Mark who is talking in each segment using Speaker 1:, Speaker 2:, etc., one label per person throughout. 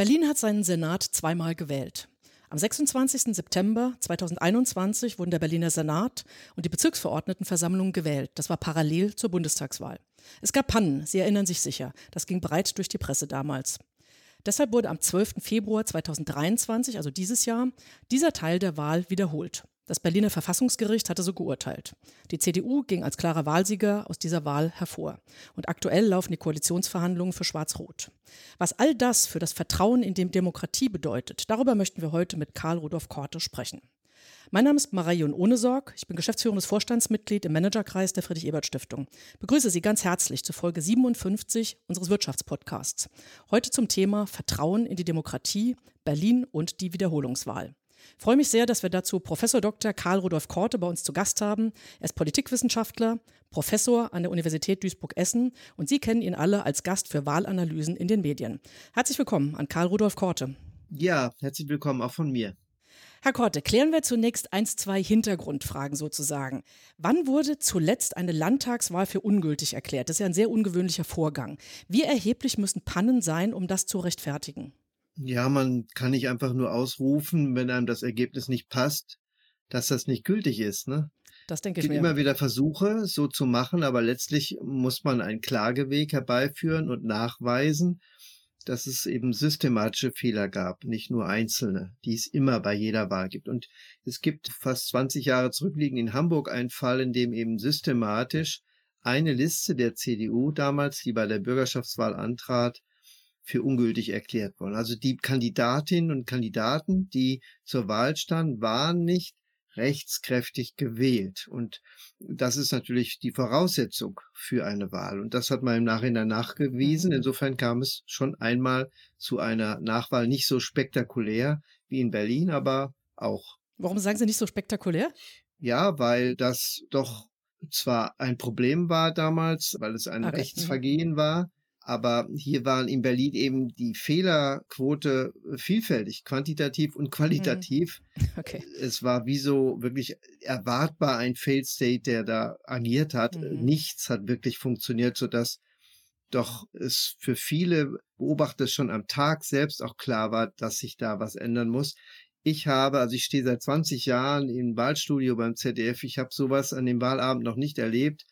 Speaker 1: Berlin hat seinen Senat zweimal gewählt. Am 26. September 2021 wurden der Berliner Senat und die Bezirksverordnetenversammlung gewählt. Das war parallel zur Bundestagswahl. Es gab Pannen, Sie erinnern sich sicher. Das ging breit durch die Presse damals. Deshalb wurde am 12. Februar 2023, also dieses Jahr, dieser Teil der Wahl wiederholt. Das Berliner Verfassungsgericht hatte so geurteilt. Die CDU ging als klarer Wahlsieger aus dieser Wahl hervor. Und aktuell laufen die Koalitionsverhandlungen für Schwarz-Rot. Was all das für das Vertrauen in die Demokratie bedeutet, darüber möchten wir heute mit Karl Rudolf Korte sprechen. Mein Name ist Marion Ohnesorg. Ich bin geschäftsführendes Vorstandsmitglied im Managerkreis der Friedrich-Ebert-Stiftung. Begrüße Sie ganz herzlich zu Folge 57 unseres Wirtschaftspodcasts. Heute zum Thema Vertrauen in die Demokratie, Berlin und die Wiederholungswahl. Ich freue mich sehr, dass wir dazu Professor Dr. Karl Rudolf Korte bei uns zu Gast haben. Er ist Politikwissenschaftler, Professor an der Universität Duisburg-Essen und Sie kennen ihn alle als Gast für Wahlanalysen in den Medien. Herzlich willkommen an Karl Rudolf Korte.
Speaker 2: Ja, herzlich willkommen auch von mir.
Speaker 1: Herr Korte, klären wir zunächst eins, zwei Hintergrundfragen sozusagen. Wann wurde zuletzt eine Landtagswahl für ungültig erklärt? Das ist ja ein sehr ungewöhnlicher Vorgang. Wie erheblich müssen Pannen sein, um das zu rechtfertigen?
Speaker 2: Ja, man kann nicht einfach nur ausrufen, wenn einem das Ergebnis nicht passt, dass das nicht gültig ist. Ne?
Speaker 1: Das denke ich
Speaker 2: Es gibt
Speaker 1: mir.
Speaker 2: immer wieder Versuche, so zu machen, aber letztlich muss man einen Klageweg herbeiführen und nachweisen, dass es eben systematische Fehler gab, nicht nur einzelne, die es immer bei jeder Wahl gibt. Und es gibt fast 20 Jahre zurückliegend in Hamburg einen Fall, in dem eben systematisch eine Liste der CDU damals, die bei der Bürgerschaftswahl antrat, für ungültig erklärt worden. Also die Kandidatinnen und Kandidaten, die zur Wahl standen, waren nicht rechtskräftig gewählt. Und das ist natürlich die Voraussetzung für eine Wahl. Und das hat man im Nachhinein nachgewiesen.
Speaker 1: Mhm.
Speaker 2: Insofern kam es schon einmal zu einer Nachwahl nicht so spektakulär wie in Berlin, aber auch.
Speaker 1: Warum sagen Sie nicht so spektakulär?
Speaker 2: Ja, weil das doch zwar ein Problem war damals, weil es ein
Speaker 1: Okay. Mhm.
Speaker 2: Rechtsvergehen war, aber hier waren in Berlin eben die Fehlerquote vielfältig, quantitativ und qualitativ.
Speaker 1: Okay.
Speaker 2: Es war wie so wirklich erwartbar ein Failed State, der da agiert hat.
Speaker 1: Mhm.
Speaker 2: Nichts hat wirklich funktioniert, sodass doch es für viele Beobachter schon am Tag selbst auch klar war, dass sich da was ändern muss. Ich habe, also ich stehe seit 20 Jahren im Wahlstudio beim ZDF. Ich habe sowas an dem Wahlabend noch nicht erlebt.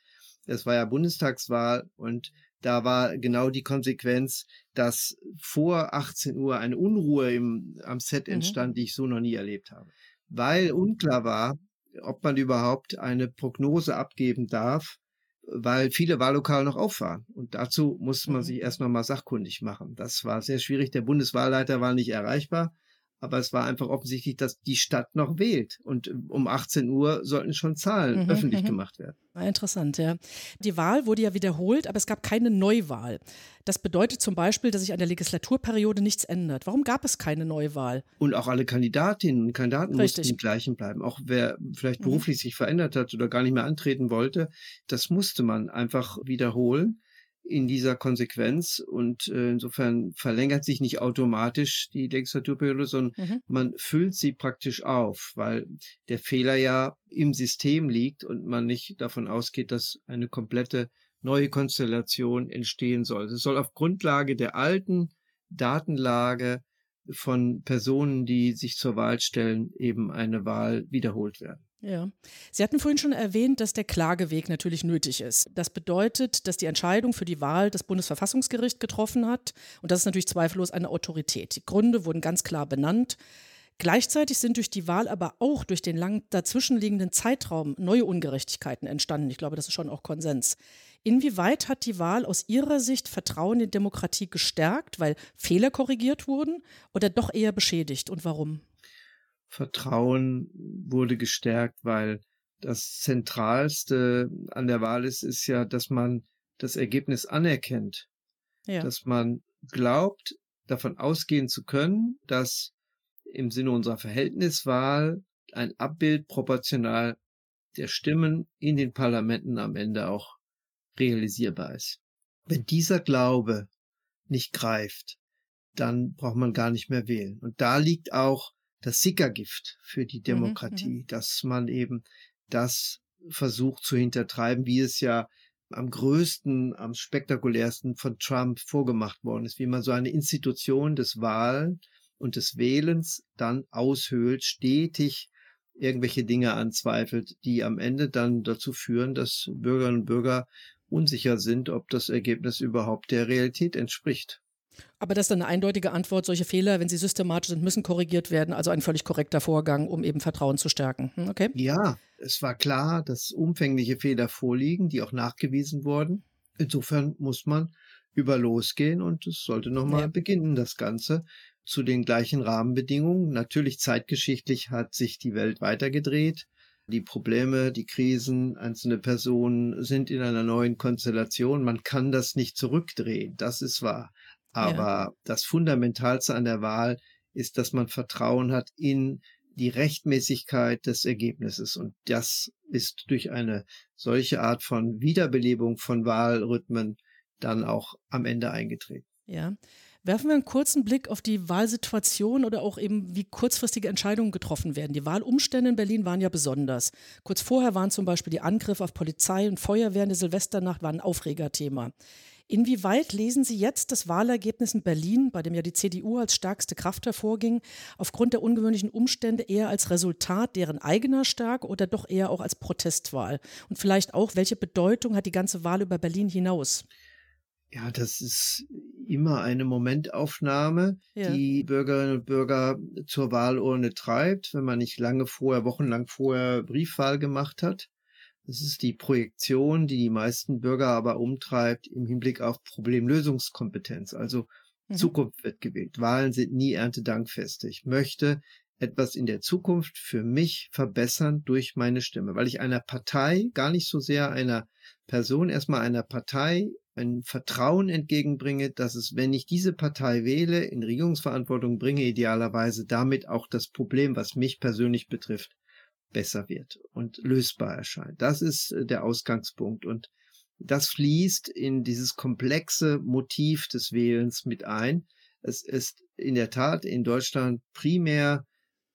Speaker 2: Es war ja Bundestagswahl und da war genau die Konsequenz, dass vor 18 Uhr eine Unruhe im, am Set
Speaker 1: Mhm.
Speaker 2: entstand, die ich so noch nie erlebt habe. Weil unklar war, ob man überhaupt eine Prognose abgeben darf, weil viele Wahllokale noch auf waren. Und dazu musste man
Speaker 1: Mhm.
Speaker 2: sich erst noch mal sachkundig machen. Das war sehr schwierig. Der Bundeswahlleiter war nicht erreichbar. Aber es war einfach offensichtlich, dass die Stadt noch wählt. Und um 18 Uhr sollten schon Zahlen
Speaker 1: Mhm,
Speaker 2: öffentlich
Speaker 1: mhm.
Speaker 2: gemacht werden.
Speaker 1: Ah, Interessant, ja. Die Wahl wurde ja wiederholt, aber es gab keine Neuwahl. Das bedeutet zum Beispiel, dass sich an der Legislaturperiode nichts ändert. Warum gab es keine Neuwahl?
Speaker 2: Und auch alle Kandidatinnen und Kandidaten
Speaker 1: Richtig.
Speaker 2: mussten die gleichen bleiben. Auch wer vielleicht
Speaker 1: Mhm.
Speaker 2: beruflich sich verändert hat oder gar nicht mehr antreten wollte, das musste man einfach wiederholen in dieser Konsequenz. Und äh, insofern verlängert sich nicht automatisch die Legislaturperiode, sondern
Speaker 1: Mhm.
Speaker 2: man füllt sie praktisch auf, weil der Fehler ja im System liegt und man nicht davon ausgeht, dass eine komplette neue Konstellation entstehen soll. Es soll auf Grundlage der alten Datenlage von Personen, die sich zur Wahl stellen, eben eine Wahl wiederholt werden.
Speaker 1: Ja. Sie hatten vorhin schon erwähnt, dass der Klageweg natürlich nötig ist. Das bedeutet, dass die Entscheidung für die Wahl das Bundesverfassungsgericht getroffen hat. Und das ist natürlich zweifellos eine Autorität. Die Gründe wurden ganz klar benannt. Gleichzeitig sind durch die Wahl aber auch durch den lang dazwischenliegenden Zeitraum neue Ungerechtigkeiten entstanden. Ich glaube, das ist schon auch Konsens. Inwieweit hat die Wahl aus Ihrer Sicht Vertrauen in Demokratie gestärkt, weil Fehler korrigiert wurden oder doch eher beschädigt und warum?
Speaker 2: Vertrauen wurde gestärkt, weil das Zentralste an der Wahl ist, ist ja, dass man das Ergebnis anerkennt,
Speaker 1: Ja.
Speaker 2: dass man glaubt, davon ausgehen zu können, dass im Sinne unserer Verhältniswahl ein Abbild proportional der Stimmen in den Parlamenten am Ende auch realisierbar ist. Wenn dieser Glaube nicht greift, dann braucht man gar nicht mehr wählen. Und da liegt auch das Sickergift für die Demokratie, dass man eben das versucht zu hintertreiben, wie es ja am größten, am spektakulärsten von Trump vorgemacht worden ist, wie man so eine Institution des Wahlen und des Wählens dann aushöhlt, stetig irgendwelche Dinge anzweifelt, die am Ende dann dazu führen, dass Bürgerinnen und Bürger unsicher sind, ob das Ergebnis überhaupt der Realität entspricht.
Speaker 1: Aber das ist dann eine eindeutige Antwort. Solche Fehler, wenn sie systematisch sind, müssen korrigiert werden. Also ein völlig korrekter Vorgang, um eben Vertrauen zu stärken. Hm, okay?
Speaker 2: Ja, es war klar, dass umfängliche Fehler vorliegen, die auch nachgewiesen wurden. Insofern muss man über losgehen und es sollte nochmal ja. beginnen, das Ganze zu den gleichen Rahmenbedingungen. Natürlich zeitgeschichtlich hat sich die Welt weitergedreht. Die Probleme, die Krisen, einzelne Personen sind in einer neuen Konstellation. Man kann das nicht zurückdrehen. Das ist wahr. Aber ja. das Fundamentalste an der Wahl ist, dass man Vertrauen hat in die Rechtmäßigkeit des Ergebnisses. Und das ist durch eine solche Art von Wiederbelebung von Wahlrhythmen dann auch am Ende eingetreten.
Speaker 1: Ja. Werfen wir einen kurzen Blick auf die Wahlsituation oder auch eben, wie kurzfristige Entscheidungen getroffen werden. Die Wahlumstände in Berlin waren ja besonders. Kurz vorher waren zum Beispiel die Angriffe auf Polizei und Feuerwehr in der Silvesternacht war ein Aufregerthema. Inwieweit lesen Sie jetzt das Wahlergebnis in Berlin, bei dem ja die CDU als stärkste Kraft hervorging, aufgrund der ungewöhnlichen Umstände eher als Resultat deren eigener Stärke oder doch eher auch als Protestwahl? Und vielleicht auch, welche Bedeutung hat die ganze Wahl über Berlin hinaus?
Speaker 2: Ja, das ist immer eine Momentaufnahme, ja. die Bürgerinnen und Bürger zur Wahlurne treibt, wenn man nicht lange vorher, wochenlang vorher Briefwahl gemacht hat. Das ist die Projektion, die die meisten Bürger aber umtreibt im Hinblick auf Problemlösungskompetenz. Also mhm. Zukunft wird gewählt. Wahlen sind nie Erntedankfeste. Ich möchte etwas in der Zukunft für mich verbessern durch meine Stimme, weil ich einer Partei, gar nicht so sehr einer Person, erstmal einer Partei ein Vertrauen entgegenbringe, dass es, wenn ich diese Partei wähle, in Regierungsverantwortung bringe, idealerweise damit auch das Problem, was mich persönlich betrifft, besser wird und lösbar erscheint. Das ist äh, der Ausgangspunkt und das fließt in dieses komplexe Motiv des Wählens mit ein. Es ist in der Tat in Deutschland primär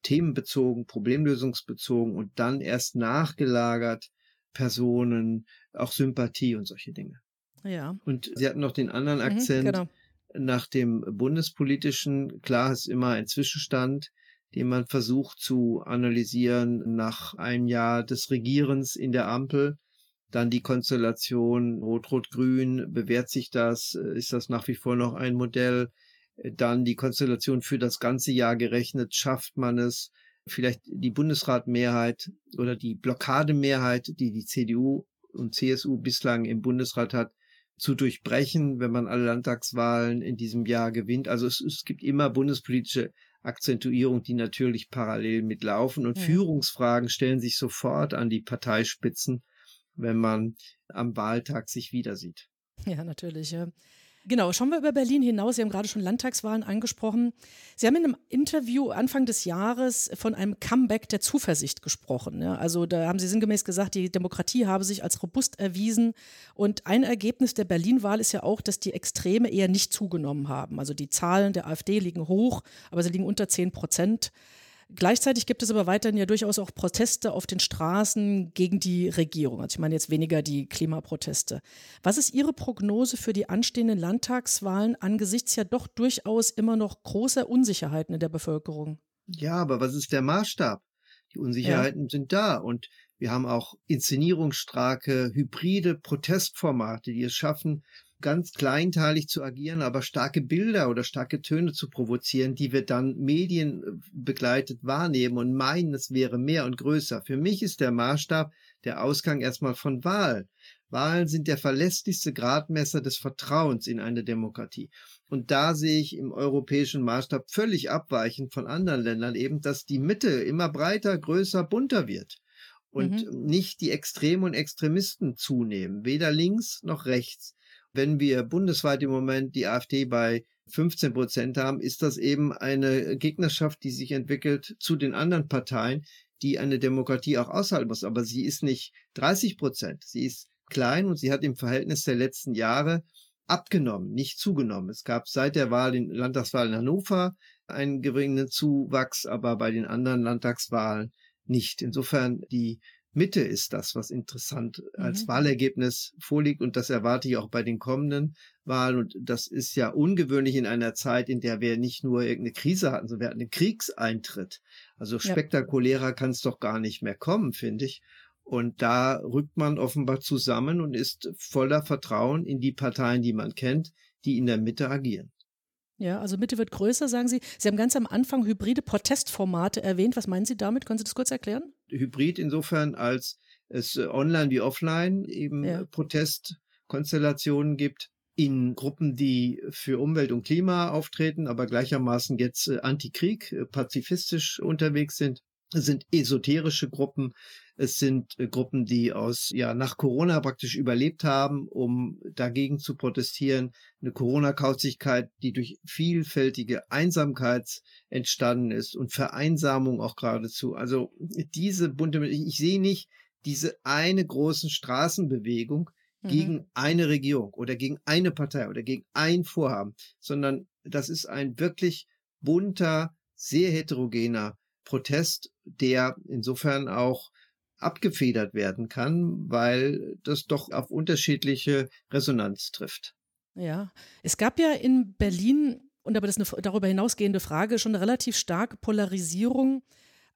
Speaker 2: themenbezogen, problemlösungsbezogen und dann erst nachgelagert Personen, auch Sympathie und solche Dinge.
Speaker 1: Ja.
Speaker 2: Und Sie hatten noch den anderen mhm, Akzent. Mhm, genau. Nach dem bundespolitischen, klar ist immer ein Zwischenstand, den man versucht zu analysieren nach einem Jahr des Regierens in der Ampel. Dann die Konstellation Rot-Rot-Grün, bewährt sich das? Ist das nach wie vor noch ein Modell? Dann die Konstellation für das ganze Jahr gerechnet, schafft man es? Vielleicht die Bundesratmehrheit oder die Blockademehrheit, die die CDU und CSU bislang im Bundesrat hat, zu durchbrechen, wenn man alle Landtagswahlen in diesem Jahr gewinnt. Also es, es gibt immer bundespolitische Akzentuierung, die natürlich parallel mitlaufen. Und ja. Führungsfragen stellen sich sofort an die Parteispitzen, wenn man am Wahltag sich wieder sieht.
Speaker 1: Ja, natürlich. Ja. Genau, schauen wir über Berlin hinaus. Sie haben gerade schon Landtagswahlen angesprochen. Sie haben in einem Interview Anfang des Jahres von einem Comeback der Zuversicht gesprochen. Ja, also da haben Sie sinngemäß gesagt, die Demokratie habe sich als robust erwiesen. Und ein Ergebnis der Berlin-Wahl ist ja auch, dass die Extreme eher nicht zugenommen haben. Also die Zahlen der AfD liegen hoch, aber sie liegen unter 10 Prozent. Gleichzeitig gibt es aber weiterhin ja durchaus auch Proteste auf den Straßen gegen die Regierung. Also ich meine jetzt weniger die Klimaproteste. Was ist Ihre Prognose für die anstehenden Landtagswahlen angesichts ja doch durchaus immer noch großer Unsicherheiten in der Bevölkerung?
Speaker 2: Ja, aber was ist der Maßstab? Die Unsicherheiten ja. sind da und wir haben auch inszenierungsstarke, hybride Protestformate, die es schaffen, ganz kleinteilig zu agieren, aber starke Bilder oder starke Töne zu provozieren, die wir dann medienbegleitet wahrnehmen und meinen, es wäre mehr und größer. Für mich ist der Maßstab der Ausgang erstmal von Wahlen. Wahlen sind der verlässlichste Gradmesser des Vertrauens in eine Demokratie. Und da sehe ich im europäischen Maßstab völlig abweichend von anderen Ländern eben, dass die Mitte immer breiter, größer, bunter wird und mhm. nicht die Extreme und Extremisten zunehmen, weder links noch rechts. Wenn wir bundesweit im Moment die AfD bei 15 Prozent haben, ist das eben eine Gegnerschaft, die sich entwickelt zu den anderen Parteien, die eine Demokratie auch aushalten muss. Aber sie ist nicht 30 Prozent. Sie ist klein und sie hat im Verhältnis der letzten Jahre abgenommen, nicht zugenommen. Es gab seit der Wahl, in Landtagswahl in Hannover einen geringen Zuwachs, aber bei den anderen Landtagswahlen nicht. Insofern die Mitte ist das, was interessant als mhm. Wahlergebnis vorliegt. Und das erwarte ich auch bei den kommenden Wahlen. Und das ist ja ungewöhnlich in einer Zeit, in der wir nicht nur irgendeine Krise hatten, sondern wir hatten einen Kriegseintritt. Also spektakulärer ja. kann es doch gar nicht mehr kommen, finde ich. Und da rückt man offenbar zusammen und ist voller Vertrauen in die Parteien, die man kennt, die in der Mitte agieren.
Speaker 1: Ja, also Mitte wird größer, sagen Sie. Sie haben ganz am Anfang hybride Protestformate erwähnt. Was meinen Sie damit? Können Sie das kurz erklären?
Speaker 2: Hybrid insofern, als es äh, online wie offline eben ja. Protestkonstellationen gibt in Gruppen, die für Umwelt und Klima auftreten, aber gleichermaßen jetzt äh, Antikrieg, äh, pazifistisch unterwegs sind. Es sind esoterische Gruppen, es sind äh, Gruppen, die aus, ja, nach Corona praktisch überlebt haben, um dagegen zu protestieren. Eine Corona-Kausigkeit, die durch vielfältige Einsamkeit entstanden ist und Vereinsamung auch geradezu. Also diese bunte, ich sehe nicht diese eine großen Straßenbewegung mhm. gegen eine Regierung oder gegen eine Partei oder gegen ein Vorhaben, sondern das ist ein wirklich bunter, sehr heterogener Protest, der insofern auch abgefedert werden kann, weil das doch auf unterschiedliche Resonanz trifft.
Speaker 1: Ja, es gab ja in Berlin, und aber das ist eine darüber hinausgehende Frage, schon eine relativ starke Polarisierung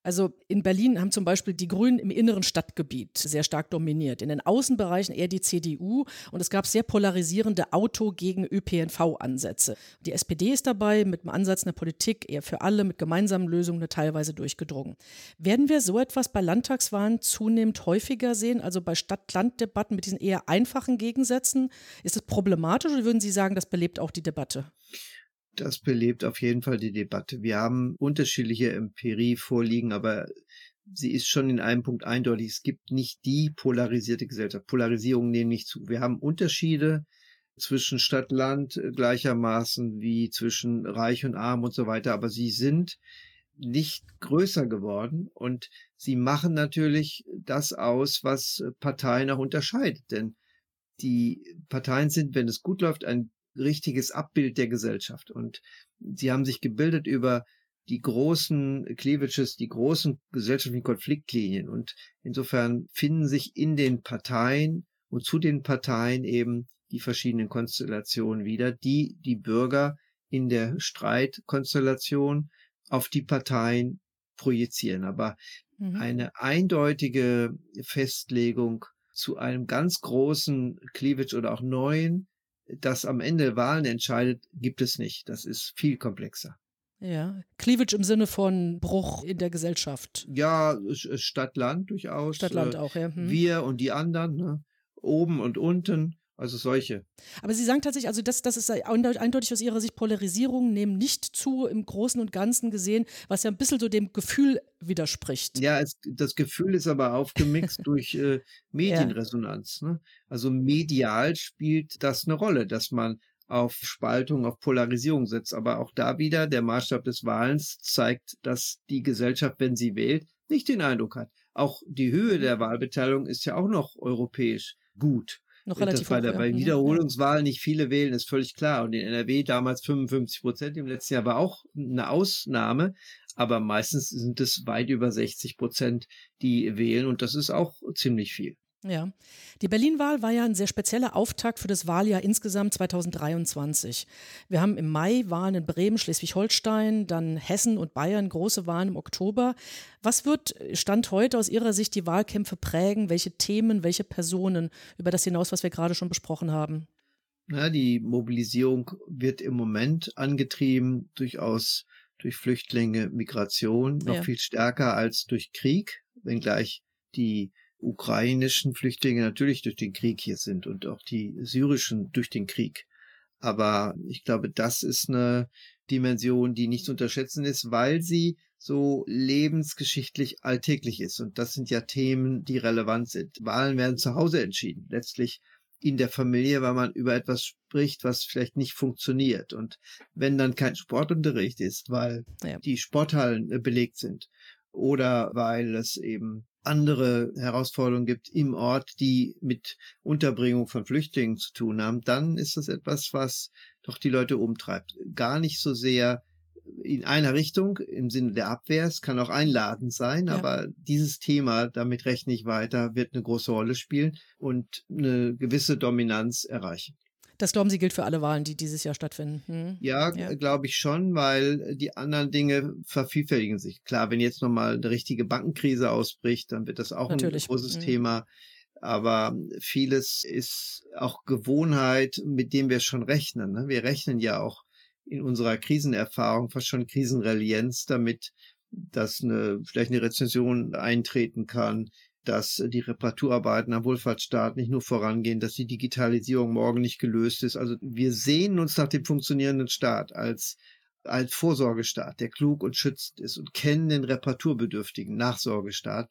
Speaker 1: also in Berlin haben zum Beispiel die Grünen im inneren Stadtgebiet sehr stark dominiert, in den Außenbereichen eher die CDU und es gab sehr polarisierende Auto- gegen ÖPNV-Ansätze. Die SPD ist dabei mit dem Ansatz einer Politik eher für alle, mit gemeinsamen Lösungen teilweise durchgedrungen. Werden wir so etwas bei Landtagswahlen zunehmend häufiger sehen, also bei Stadt-Land-Debatten mit diesen eher einfachen Gegensätzen? Ist es problematisch oder würden Sie sagen, das belebt auch die Debatte?
Speaker 2: Das belebt auf jeden Fall die Debatte. Wir haben unterschiedliche Empirie vorliegen, aber sie ist schon in einem Punkt eindeutig. Es gibt nicht die polarisierte Gesellschaft. Polarisierung nehmen nicht zu. Wir haben Unterschiede zwischen Stadt, Land gleichermaßen wie zwischen Reich und Arm und so weiter, aber sie sind nicht größer geworden und sie machen natürlich das aus, was Parteien auch unterscheidet. Denn die Parteien sind, wenn es gut läuft, ein richtiges Abbild der Gesellschaft. Und sie haben sich gebildet über die großen Cleavages, die großen gesellschaftlichen Konfliktlinien. Und insofern finden sich in den Parteien und zu den Parteien eben die verschiedenen Konstellationen wieder, die die Bürger in der Streitkonstellation auf die Parteien projizieren. Aber mhm. eine eindeutige Festlegung zu einem ganz großen Cleavage oder auch neuen das am Ende Wahlen entscheidet, gibt es nicht. Das ist viel komplexer.
Speaker 1: Ja, Cleavage im Sinne von Bruch in der Gesellschaft.
Speaker 2: Ja, Stadt-Land durchaus.
Speaker 1: Stadt-Land auch, ja.
Speaker 2: Hm. Wir und die anderen, ne? oben und unten. Also solche.
Speaker 1: Aber Sie sagen tatsächlich, also das, das ist eindeutig aus Ihrer Sicht, Polarisierungen nehmen nicht zu im Großen und Ganzen gesehen, was ja ein bisschen so dem Gefühl widerspricht.
Speaker 2: Ja, es, das Gefühl ist aber aufgemixt durch äh, Medienresonanz. Ne? Also medial spielt das eine Rolle, dass man auf Spaltung, auf Polarisierung setzt. Aber auch da wieder, der Maßstab des Wahlens zeigt, dass die Gesellschaft, wenn sie wählt, nicht den Eindruck hat. Auch die Höhe der Wahlbeteiligung ist ja auch noch europäisch gut
Speaker 1: noch relativ
Speaker 2: bei, der, bei mhm. Wiederholungswahlen nicht viele wählen, ist völlig klar. Und in NRW damals 55 Prozent, im letzten Jahr war auch eine Ausnahme. Aber meistens sind es weit über 60 Prozent, die wählen. Und das ist auch ziemlich viel.
Speaker 1: Ja, die Berlin-Wahl war ja ein sehr spezieller Auftakt für das Wahljahr insgesamt 2023. Wir haben im Mai Wahlen in Bremen, Schleswig-Holstein, dann Hessen und Bayern, große Wahlen im Oktober. Was wird Stand heute aus Ihrer Sicht die Wahlkämpfe prägen? Welche Themen, welche Personen über das hinaus, was wir gerade schon besprochen haben?
Speaker 2: Ja, die Mobilisierung wird im Moment angetrieben durchaus durch Flüchtlinge, Migration, noch ja. viel stärker als durch Krieg, wenngleich die ukrainischen Flüchtlinge natürlich durch den Krieg hier sind und auch die syrischen durch den Krieg. Aber ich glaube, das ist eine Dimension, die nicht zu unterschätzen ist, weil sie so lebensgeschichtlich alltäglich ist. Und das sind ja Themen, die relevant sind. Wahlen werden zu Hause entschieden. Letztlich in der Familie, weil man über etwas spricht, was vielleicht nicht funktioniert. Und wenn dann kein Sportunterricht ist, weil ja. die Sporthallen äh, belegt sind oder weil es eben andere Herausforderungen gibt im Ort, die mit Unterbringung von Flüchtlingen zu tun haben, dann ist das etwas, was doch die Leute umtreibt. Gar nicht so sehr in einer Richtung im Sinne der Abwehr. Es kann auch einladend sein, ja. aber dieses Thema, damit rechne ich weiter, wird eine große Rolle spielen und eine gewisse Dominanz erreichen.
Speaker 1: Das glauben Sie gilt für alle Wahlen, die dieses Jahr stattfinden.
Speaker 2: Hm? Ja, ja. glaube ich schon, weil die anderen Dinge vervielfältigen sich. Klar, wenn jetzt nochmal eine richtige Bankenkrise ausbricht, dann wird das auch Natürlich. ein großes mhm. Thema. Aber vieles ist auch Gewohnheit, mit dem wir schon rechnen. Ne? Wir rechnen ja auch in unserer Krisenerfahrung fast schon Krisenrelienz damit, dass eine, vielleicht eine Rezession eintreten kann, dass die Reparaturarbeiten am Wohlfahrtsstaat nicht nur vorangehen, dass die Digitalisierung morgen nicht gelöst ist. Also wir sehen uns nach dem funktionierenden Staat als als Vorsorgestaat, der klug und schützend ist und kennen den reparaturbedürftigen Nachsorgestaat.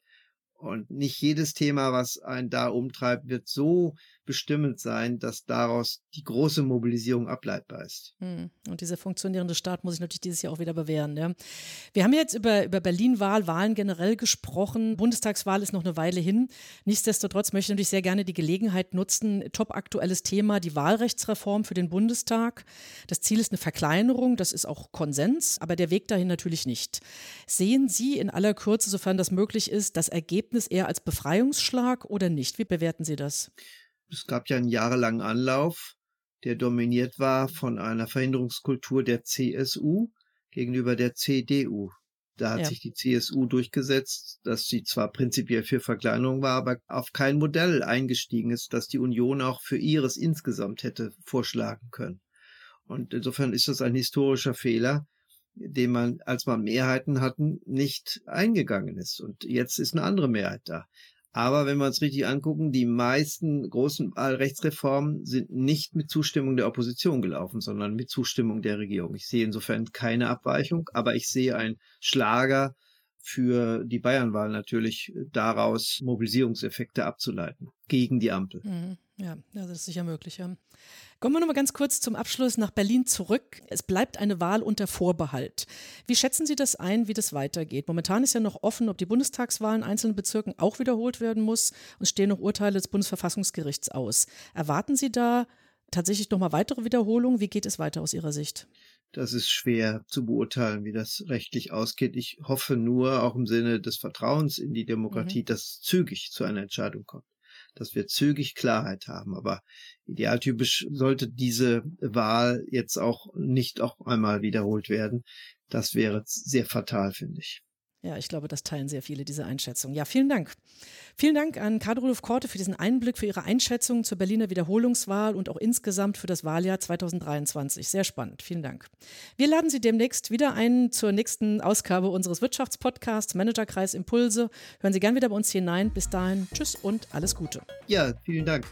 Speaker 2: Und nicht jedes Thema, was einen da umtreibt, wird so bestimmend sein, dass daraus die große Mobilisierung ableitbar ist.
Speaker 1: Hm. Und dieser funktionierende Staat muss sich natürlich dieses Jahr auch wieder bewähren. Ja. Wir haben jetzt über, über Berlin-Wahl, Wahlen generell gesprochen. Bundestagswahl ist noch eine Weile hin. Nichtsdestotrotz möchte ich natürlich sehr gerne die Gelegenheit nutzen. Top aktuelles Thema, die Wahlrechtsreform für den Bundestag. Das Ziel ist eine Verkleinerung, das ist auch Konsens, aber der Weg dahin natürlich nicht. Sehen Sie in aller Kürze, sofern das möglich ist, das Ergebnis eher als Befreiungsschlag oder nicht? Wie bewerten Sie das?
Speaker 2: Es gab ja einen jahrelangen Anlauf, der dominiert war von einer Verhinderungskultur der CSU gegenüber der CDU. Da hat ja. sich die CSU durchgesetzt, dass sie zwar prinzipiell für Verkleinerung war, aber auf kein Modell eingestiegen ist, das die Union auch für ihres insgesamt hätte vorschlagen können. Und insofern ist das ein historischer Fehler, den man, als man Mehrheiten hatten, nicht eingegangen ist. Und jetzt ist eine andere Mehrheit da. Aber wenn wir uns richtig angucken, die meisten großen Wahlrechtsreformen sind nicht mit Zustimmung der Opposition gelaufen, sondern mit Zustimmung der Regierung. Ich sehe insofern keine Abweichung, aber ich sehe ein Schlager für die Bayernwahl natürlich daraus Mobilisierungseffekte abzuleiten gegen die Ampel.
Speaker 1: Mhm. Ja, das ist sicher möglich. Ja. Kommen wir noch mal ganz kurz zum Abschluss nach Berlin zurück. Es bleibt eine Wahl unter Vorbehalt. Wie schätzen Sie das ein, wie das weitergeht? Momentan ist ja noch offen, ob die Bundestagswahl in einzelnen Bezirken auch wiederholt werden muss und stehen noch Urteile des Bundesverfassungsgerichts aus. Erwarten Sie da tatsächlich noch mal weitere Wiederholungen? Wie geht es weiter aus Ihrer Sicht?
Speaker 2: Das ist schwer zu beurteilen, wie das rechtlich ausgeht. Ich hoffe nur, auch im Sinne des Vertrauens in die Demokratie, mhm. dass es zügig zu einer Entscheidung kommt dass wir zügig Klarheit haben. Aber idealtypisch sollte diese Wahl jetzt auch nicht auch einmal wiederholt werden. Das wäre sehr fatal, finde ich.
Speaker 1: Ja, ich glaube, das teilen sehr viele, diese Einschätzung. Ja, vielen Dank. Vielen Dank an Karl-Rudolf Korte für diesen Einblick, für Ihre Einschätzung zur Berliner Wiederholungswahl und auch insgesamt für das Wahljahr 2023. Sehr spannend. Vielen Dank. Wir laden Sie demnächst wieder ein zur nächsten Ausgabe unseres Wirtschaftspodcasts Managerkreis Impulse. Hören Sie gern wieder bei uns hinein. Bis dahin, tschüss und alles Gute.
Speaker 2: Ja, vielen Dank.